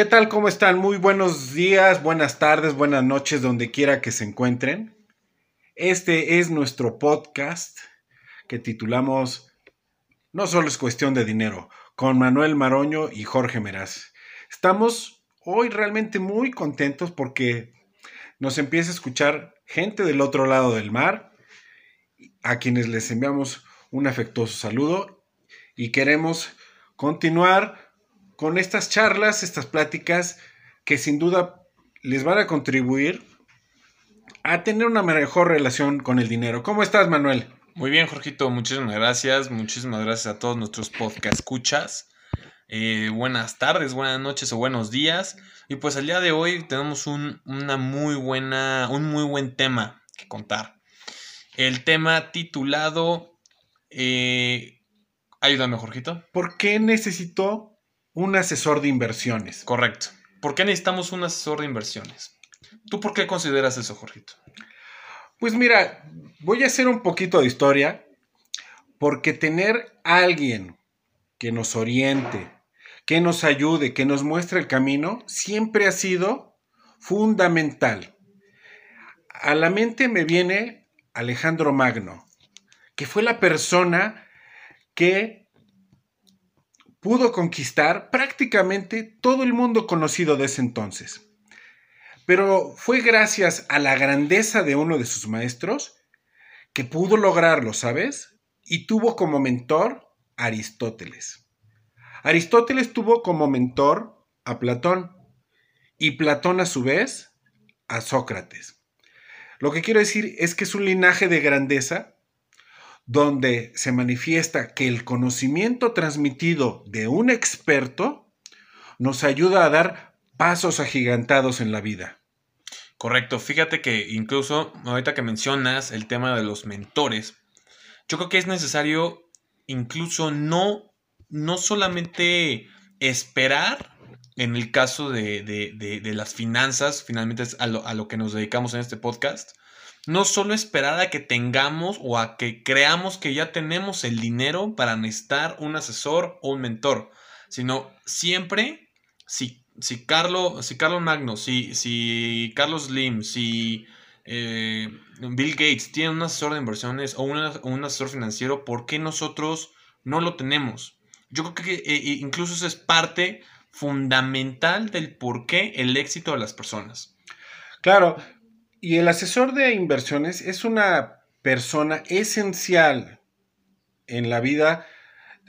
¿Qué tal? ¿Cómo están? Muy buenos días, buenas tardes, buenas noches, donde quiera que se encuentren. Este es nuestro podcast que titulamos No solo es cuestión de dinero, con Manuel Maroño y Jorge Meraz. Estamos hoy realmente muy contentos porque nos empieza a escuchar gente del otro lado del mar, a quienes les enviamos un afectuoso saludo y queremos continuar con estas charlas, estas pláticas que sin duda les van a contribuir a tener una mejor relación con el dinero. ¿Cómo estás, Manuel? Muy bien, Jorgito, muchísimas gracias. Muchísimas gracias a todos nuestros podcast escuchas. Eh, buenas tardes, buenas noches o buenos días. Y pues el día de hoy tenemos un, una muy buena, un muy buen tema que contar. El tema titulado eh, Ayúdame, Jorgito. ¿Por qué necesito un asesor de inversiones. Correcto. ¿Por qué necesitamos un asesor de inversiones? ¿Tú por qué consideras eso, Jorgito? Pues mira, voy a hacer un poquito de historia, porque tener alguien que nos oriente, que nos ayude, que nos muestre el camino, siempre ha sido fundamental. A la mente me viene Alejandro Magno, que fue la persona que pudo conquistar prácticamente todo el mundo conocido de ese entonces. Pero fue gracias a la grandeza de uno de sus maestros que pudo lograrlo, ¿sabes? Y tuvo como mentor a Aristóteles. Aristóteles tuvo como mentor a Platón y Platón a su vez a Sócrates. Lo que quiero decir es que es un linaje de grandeza donde se manifiesta que el conocimiento transmitido de un experto nos ayuda a dar pasos agigantados en la vida. Correcto, fíjate que incluso ahorita que mencionas el tema de los mentores, yo creo que es necesario incluso no, no solamente esperar en el caso de, las finanzas, finalmente es a lo, a lo que nos dedicamos en este podcast, no solo esperar a que tengamos o a que creamos que ya tenemos el dinero para necesitar un asesor o un mentor, sino siempre, si, si, Carlos, si Magno, si, si Carlos Slim, si eh, Bill Gates tiene un asesor de inversiones o, un asesor financiero, ¿por qué nosotros no lo tenemos? Yo creo que eh, incluso eso es parte fundamental del por qué el éxito de las personas. Claro, y el asesor de inversiones es una persona esencial en la vida,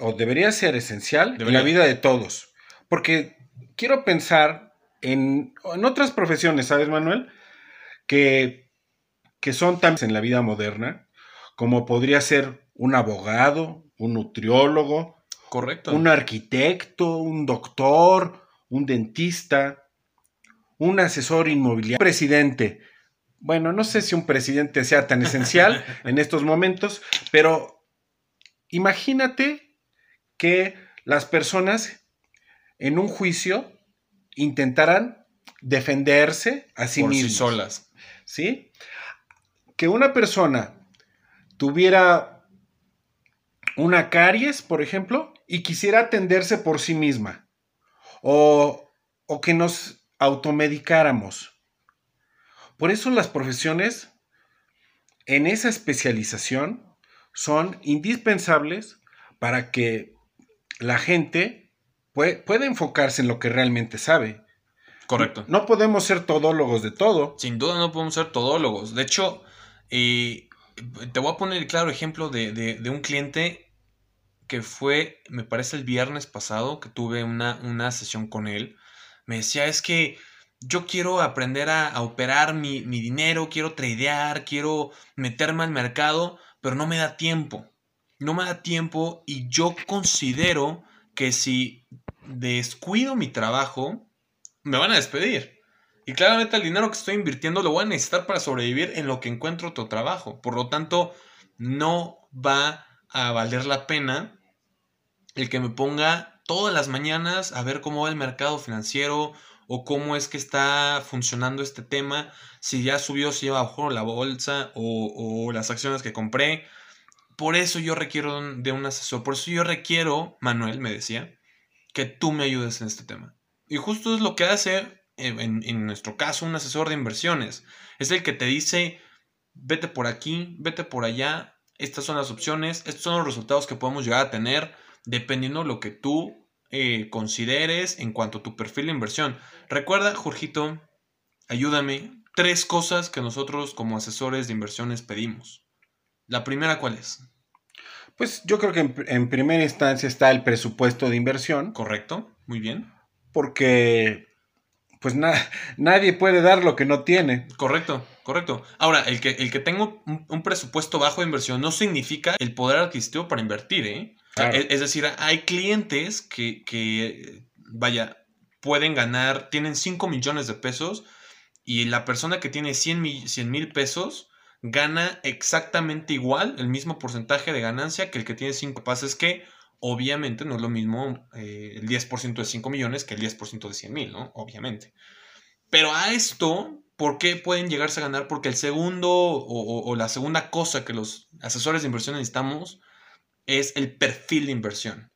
o debería ser esencial en la vida de todos. Porque quiero pensar en, otras profesiones, ¿sabes, Manuel? Que, que son también en la vida moderna, como podría ser un abogado, un nutriólogo, Correcto. un arquitecto, un doctor, un dentista, un asesor inmobiliario, presidente bueno, no sé si un presidente sea tan esencial en estos momentos, pero imagínate que las personas en un juicio intentaran defenderse a sí mismas. solas. ¿Sí? Que una persona tuviera una caries, por ejemplo, y quisiera atenderse por sí misma. O, o que nos automedicáramos por eso las profesiones en esa especialización son indispensables para que la gente pueda enfocarse en lo que realmente sabe. Correcto. No podemos ser todólogos de todo. Sin duda no podemos ser todólogos. De hecho, eh, te voy a poner el claro ejemplo de, de, un cliente que fue, me parece, el viernes pasado, que tuve una, una sesión con él. Me decía, es que yo quiero aprender a, operar mi, dinero, quiero tradear, quiero meterme al mercado, pero no me da tiempo. No me da tiempo y yo considero que si descuido mi trabajo, me van a despedir. Y claramente el dinero que estoy invirtiendo lo voy a necesitar para sobrevivir en lo que encuentro otro trabajo. Por lo tanto, no va a valer la pena el que me ponga todas las mañanas a ver cómo va el mercado financiero, o cómo es que está funcionando este tema, si ya subió, si ya bajó la bolsa o, las acciones que compré. Por eso yo requiero de un asesor, por eso yo requiero, Manuel me decía, que tú me ayudes en este tema. Y justo es lo que hace, en, en nuestro caso, un asesor de inversiones. Es el que te dice, vete por aquí, vete por allá, estas son las opciones, estos son los resultados que podemos llegar a tener dependiendo de lo que tú eh, consideres en cuanto a tu perfil de inversión. Recuerda, Jorgito, ayúdame, tres cosas que nosotros como asesores de inversiones pedimos. La primera, ¿cuál es? Pues yo creo que en, primera instancia está el presupuesto de inversión. Correcto, muy bien. Porque pues nadie puede dar lo que no tiene. Correcto, correcto. Ahora, el que, el que tenga un, presupuesto bajo de inversión no significa el poder adquisitivo para invertir, ¿eh? Es, decir, hay clientes que, vaya, pueden ganar, tienen 5 millones de pesos y la persona que tiene 100 mil pesos gana exactamente igual, el mismo porcentaje de ganancia que el que tiene 5. Pasa que obviamente no es lo mismo eh, el 10% de 5 millones que el 10% de 100 mil, ¿no? Obviamente. Pero a esto, ¿por qué pueden llegarse a ganar? Porque el segundo o la segunda cosa que los asesores de inversión necesitamos es el perfil de inversión.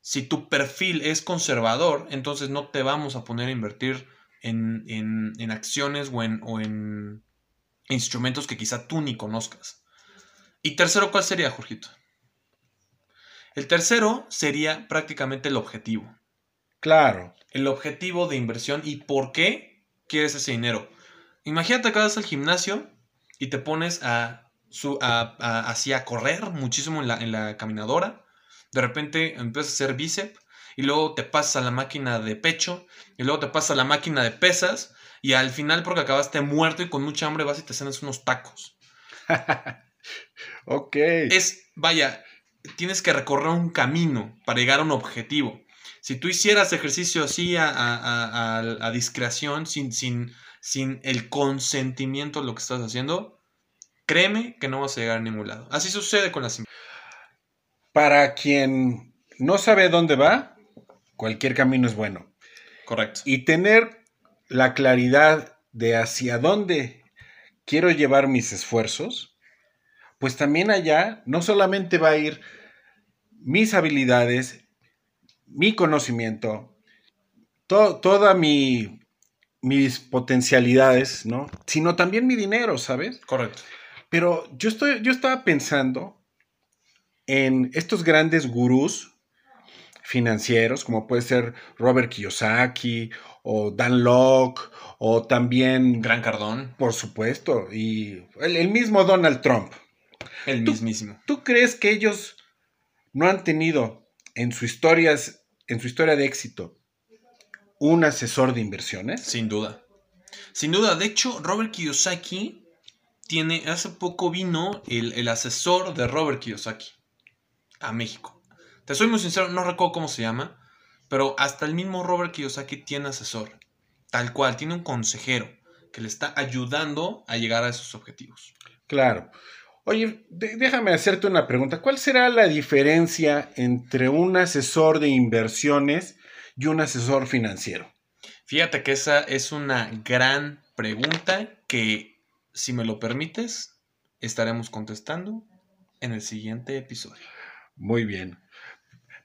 Si tu perfil es conservador, entonces no te vamos a poner a invertir en, acciones o en, o en instrumentos que quizá tú ni conozcas. Y tercero, ¿cuál sería, Jorgito? El tercero sería prácticamente el objetivo. Claro. El objetivo de inversión y por qué quieres ese dinero. Imagínate que vas al gimnasio y te pones a su, a, a, correr muchísimo en la, en la caminadora. De repente empiezas a hacer bíceps y luego te pasas a la máquina de pecho y luego te pasas a la máquina de pesas y al final porque acabaste muerto y con mucha hambre vas y te cenas unos tacos. ok. Es, vaya, tienes que recorrer un camino para llegar a un objetivo. Si tú hicieras ejercicio así a, a, a discreción, sin, sin, sin el consentimiento de lo que estás haciendo, créeme que no vas a llegar a ningún lado. Así sucede con las Para quien no sabe dónde va, cualquier camino es bueno. Correcto. Y tener la claridad de hacia dónde quiero llevar mis esfuerzos, pues también allá no solamente va a ir mis habilidades, mi conocimiento, toda mi, mis potencialidades, ¿no? Sino también mi dinero, ¿sabes? Correcto. Pero yo, estoy, yo estaba pensando en estos grandes gurús financieros, como puede ser Robert Kiyosaki o Dan Locke o también... Gran Cardón. Por supuesto, y el, mismo Donald Trump. El mismísimo. ¿Tú crees que ellos no han tenido en su, historias, en su historia de éxito un asesor de inversiones? Sin duda. Sin duda. De hecho, Robert Kiyosaki tiene, hace poco vino el, asesor de Robert Kiyosaki a México. Te soy muy sincero, no recuerdo cómo se llama, pero hasta el mismo Robert Kiyosaki tiene asesor. Tal cual, tiene un consejero que le está ayudando a llegar a esos objetivos. Claro. Oye, déjame hacerte una pregunta. ¿Cuál será la diferencia entre un asesor de inversiones y un asesor financiero? Fíjate que esa es una gran pregunta que si me lo permites, estaremos contestando en el siguiente episodio. Muy bien.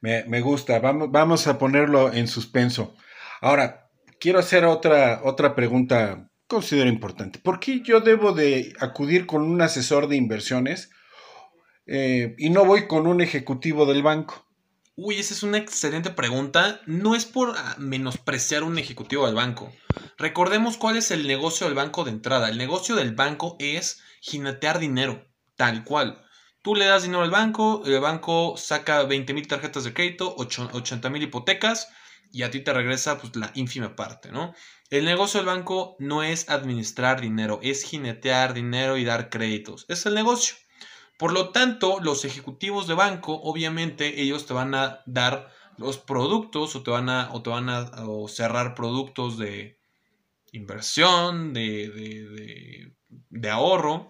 Me, gusta. Vamos, vamos, a ponerlo en suspenso. Ahora, quiero hacer otra, otra pregunta, considero importante. ¿Por qué yo debo de acudir con un asesor de inversiones eh, y no voy con un ejecutivo del banco? Uy, esa es una excelente pregunta. No es por ah, menospreciar un ejecutivo del banco. Recordemos cuál es el negocio del banco de entrada. El negocio del banco es jinetear dinero, tal cual. Tú le das dinero al banco, el banco saca 20 mil tarjetas de crédito, 80 mil hipotecas y a ti te regresa pues, la ínfima parte, ¿no? El negocio del banco no es administrar dinero, es jinetear dinero y dar créditos. Es el negocio. Por lo tanto, los ejecutivos de banco, obviamente, ellos te van a dar los productos o te van a, o te van a cerrar productos de inversión, de, de, ahorro,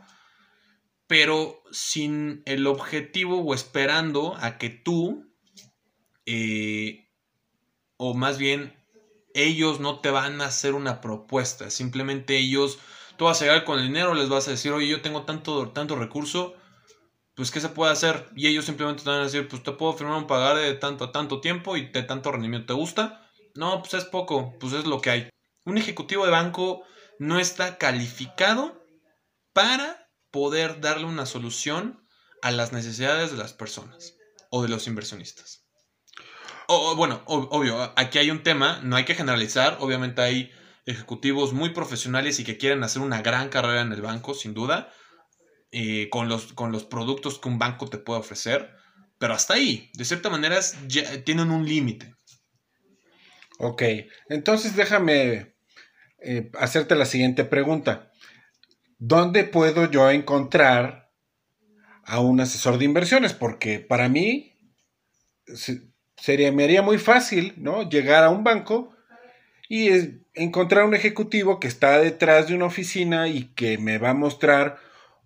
pero sin el objetivo o esperando a que tú, eh, o más bien ellos no te van a hacer una propuesta, simplemente ellos, tú vas a llegar con el dinero, les vas a decir, oye, yo tengo tanto, tanto recurso, pues ¿qué se puede hacer? Y ellos simplemente te van a decir, pues te puedo firmar un pagar de tanto a tanto tiempo y de tanto rendimiento te gusta No, pues es poco, pues es lo que hay. Un ejecutivo de banco no está calificado para poder darle una solución a las necesidades de las personas o de los inversionistas. O, bueno, obvio, aquí hay un tema, no hay que generalizar, obviamente hay ejecutivos muy profesionales y que quieren hacer una gran carrera en el banco, sin duda, eh, con, los, con los productos que un banco te puede ofrecer, pero hasta ahí, de cierta manera, ya tienen un límite. Ok, entonces déjame eh, hacerte la siguiente pregunta. ¿Dónde puedo yo encontrar a un asesor de inversiones? Porque para mí sería, me haría muy fácil, ¿no? Llegar a un banco y encontrar un ejecutivo que está detrás de una oficina y que me va a mostrar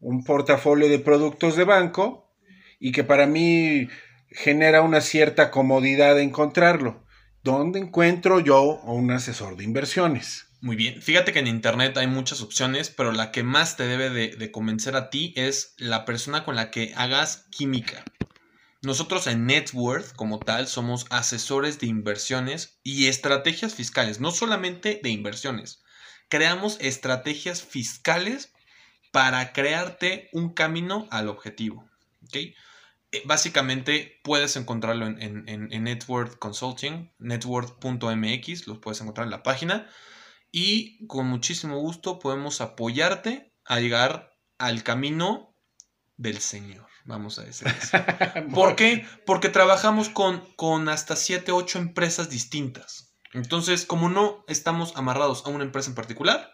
un portafolio de productos de banco y que para mí genera una cierta comodidad de encontrarlo. ¿Dónde encuentro yo a un asesor de inversiones? Muy bien, fíjate que en Internet hay muchas opciones, pero la que más te debe de, de convencer a ti es la persona con la que hagas química. Nosotros en Networth, como tal, somos asesores de inversiones y estrategias fiscales, no solamente de inversiones. Creamos estrategias fiscales para crearte un camino al objetivo. ¿okay? Eh, básicamente puedes encontrarlo en, en, Networth Consulting, networth.mx, lo puedes encontrar en la página y con muchísimo gusto podemos apoyarte a llegar al camino del Señor vamos a decir ¿Por qué? Porque trabajamos con, con hasta 7, 8 empresas distintas. Entonces, como no estamos amarrados a una empresa en particular,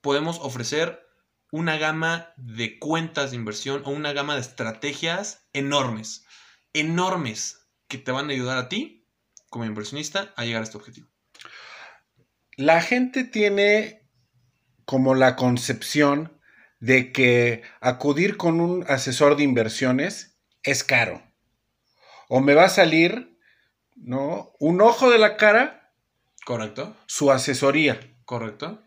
podemos ofrecer una gama de cuentas de inversión o una gama de estrategias enormes, enormes, que te van a ayudar a ti, como inversionista, a llegar a este objetivo. La gente tiene como la concepción de que acudir con un asesor de inversiones es caro. O me va a salir, ¿no? Un ojo de la cara. Correcto. Su asesoría. Correcto.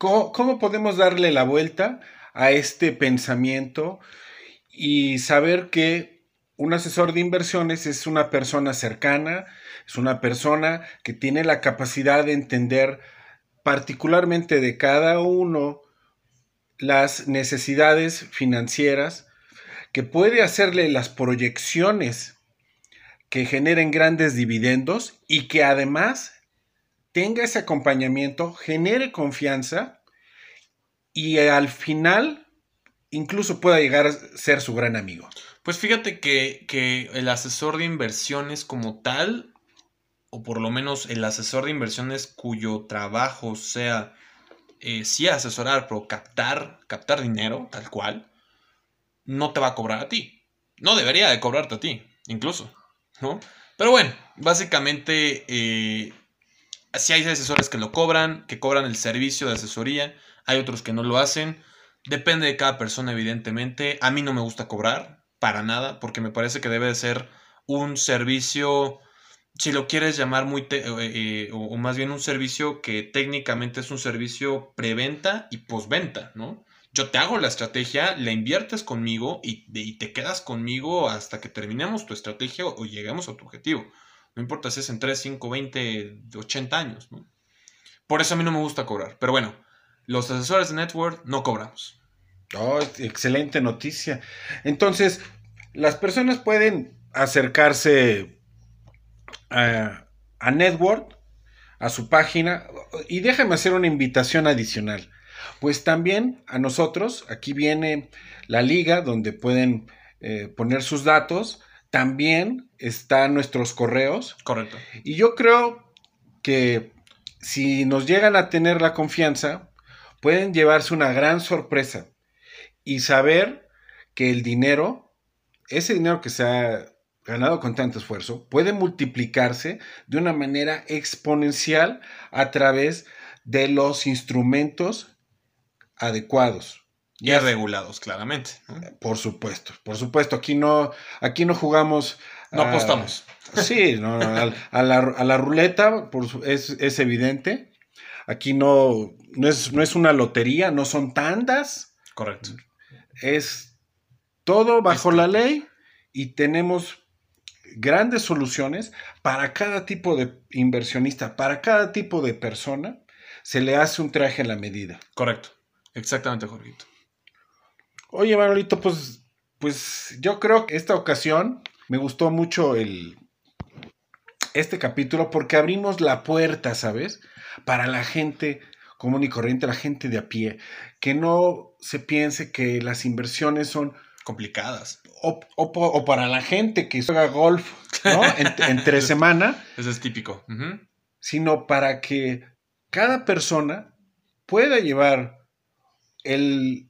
¿Cómo, podemos darle la vuelta a este pensamiento y saber que un asesor de inversiones es una persona cercana, es una persona que tiene la capacidad de entender particularmente de cada uno las necesidades financieras, que puede hacerle las proyecciones que generen grandes dividendos y que además tenga ese acompañamiento, genere confianza y al final incluso pueda llegar a ser su gran amigo. Pues fíjate que, que, el asesor de inversiones como tal, o por lo menos el asesor de inversiones cuyo trabajo sea eh, sí asesorar, pero captar, captar dinero, tal cual, no te va a cobrar a ti. No debería de cobrarte a ti, incluso, ¿no? Pero bueno, básicamente, eh, si hay asesores que lo cobran, que cobran el servicio de asesoría, hay otros que no lo hacen. Depende de cada persona, evidentemente. A mí no me gusta cobrar, para nada, porque me parece que debe de ser un servicio si lo quieres llamar muy, eh, eh, o, más bien un servicio que técnicamente es un servicio preventa y posventa, ¿no? Yo te hago la estrategia, la inviertes conmigo y, te quedas conmigo hasta que terminemos tu estrategia o, lleguemos a tu objetivo. No importa si es en 3, 5, 20, 80 años. Por eso a mí no me gusta cobrar. Pero bueno, los asesores de network no cobramos. Oh, excelente noticia. Entonces, las personas pueden acercarse a, Network, a su página, y déjame hacer una invitación adicional. Pues también a nosotros, aquí viene la liga donde pueden eh, poner sus datos, también están nuestros correos. Correcto. Y yo creo que si nos llegan a tener la confianza, pueden llevarse una gran sorpresa y saber que el dinero, ese dinero que se ha ganado con tanto esfuerzo, puede multiplicarse de una manera exponencial a través de los instrumentos adecuados. Y regulados, claramente. Por supuesto, por supuesto. Aquí no, aquí no jugamos. No apostamos. Sí, no, a, la, ruleta es, evidente. Aquí no, no, es, no es una lotería, no son tandas. Correcto. Es todo bajo la ley y tenemos grandes soluciones para cada tipo de inversionista, para cada tipo de persona, se le hace un traje a la medida. Correcto. Exactamente, Jorgito. Oye, Manolito, pues, pues yo creo que esta ocasión me gustó mucho el, este capítulo porque abrimos la puerta, ¿sabes? Para la gente común y corriente, la gente de a pie, que no se piense que las inversiones son complicadas. O, para la gente que juega golf, ¿no? entre semana. Eso es típico. Sino para que cada persona pueda llevar el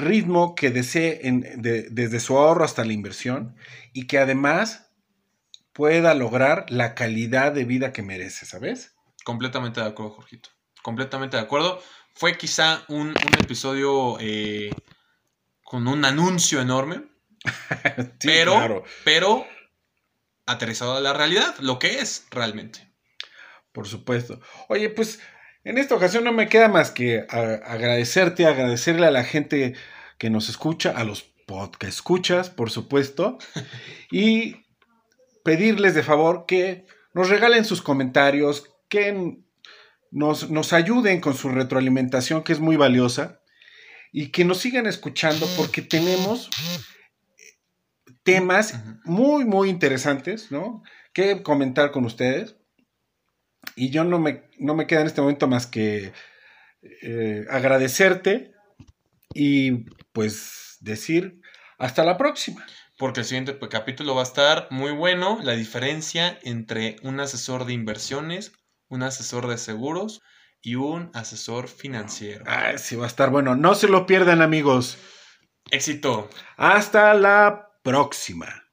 ritmo que desee desde su ahorro hasta la inversión y que además pueda lograr la calidad de vida que merece, ¿sabes? Completamente de acuerdo, Jorgito. Completamente de acuerdo. Fue quizá un, episodio eh, con un anuncio enorme, pero, pero aterrizado a la realidad, lo que es realmente. Por supuesto. Oye, pues en esta ocasión no me queda más que agradecerte, agradecerle a la gente que nos escucha, a los podcast escuchas, por supuesto, y pedirles de favor que nos regalen sus comentarios, que nos, nos ayuden con su retroalimentación, que es muy valiosa y que nos sigan escuchando porque tenemos temas muy, muy interesantes, ¿no? Que comentar con ustedes. Y yo no me, no me queda en este momento más que eh, agradecerte y pues decir hasta la próxima. Porque el siguiente capítulo va a estar muy bueno, la diferencia entre un asesor de inversiones, un asesor de seguros y un asesor financiero. Ah, sí, va a estar bueno. No se lo pierdan, amigos. Éxito. Hasta la próxima.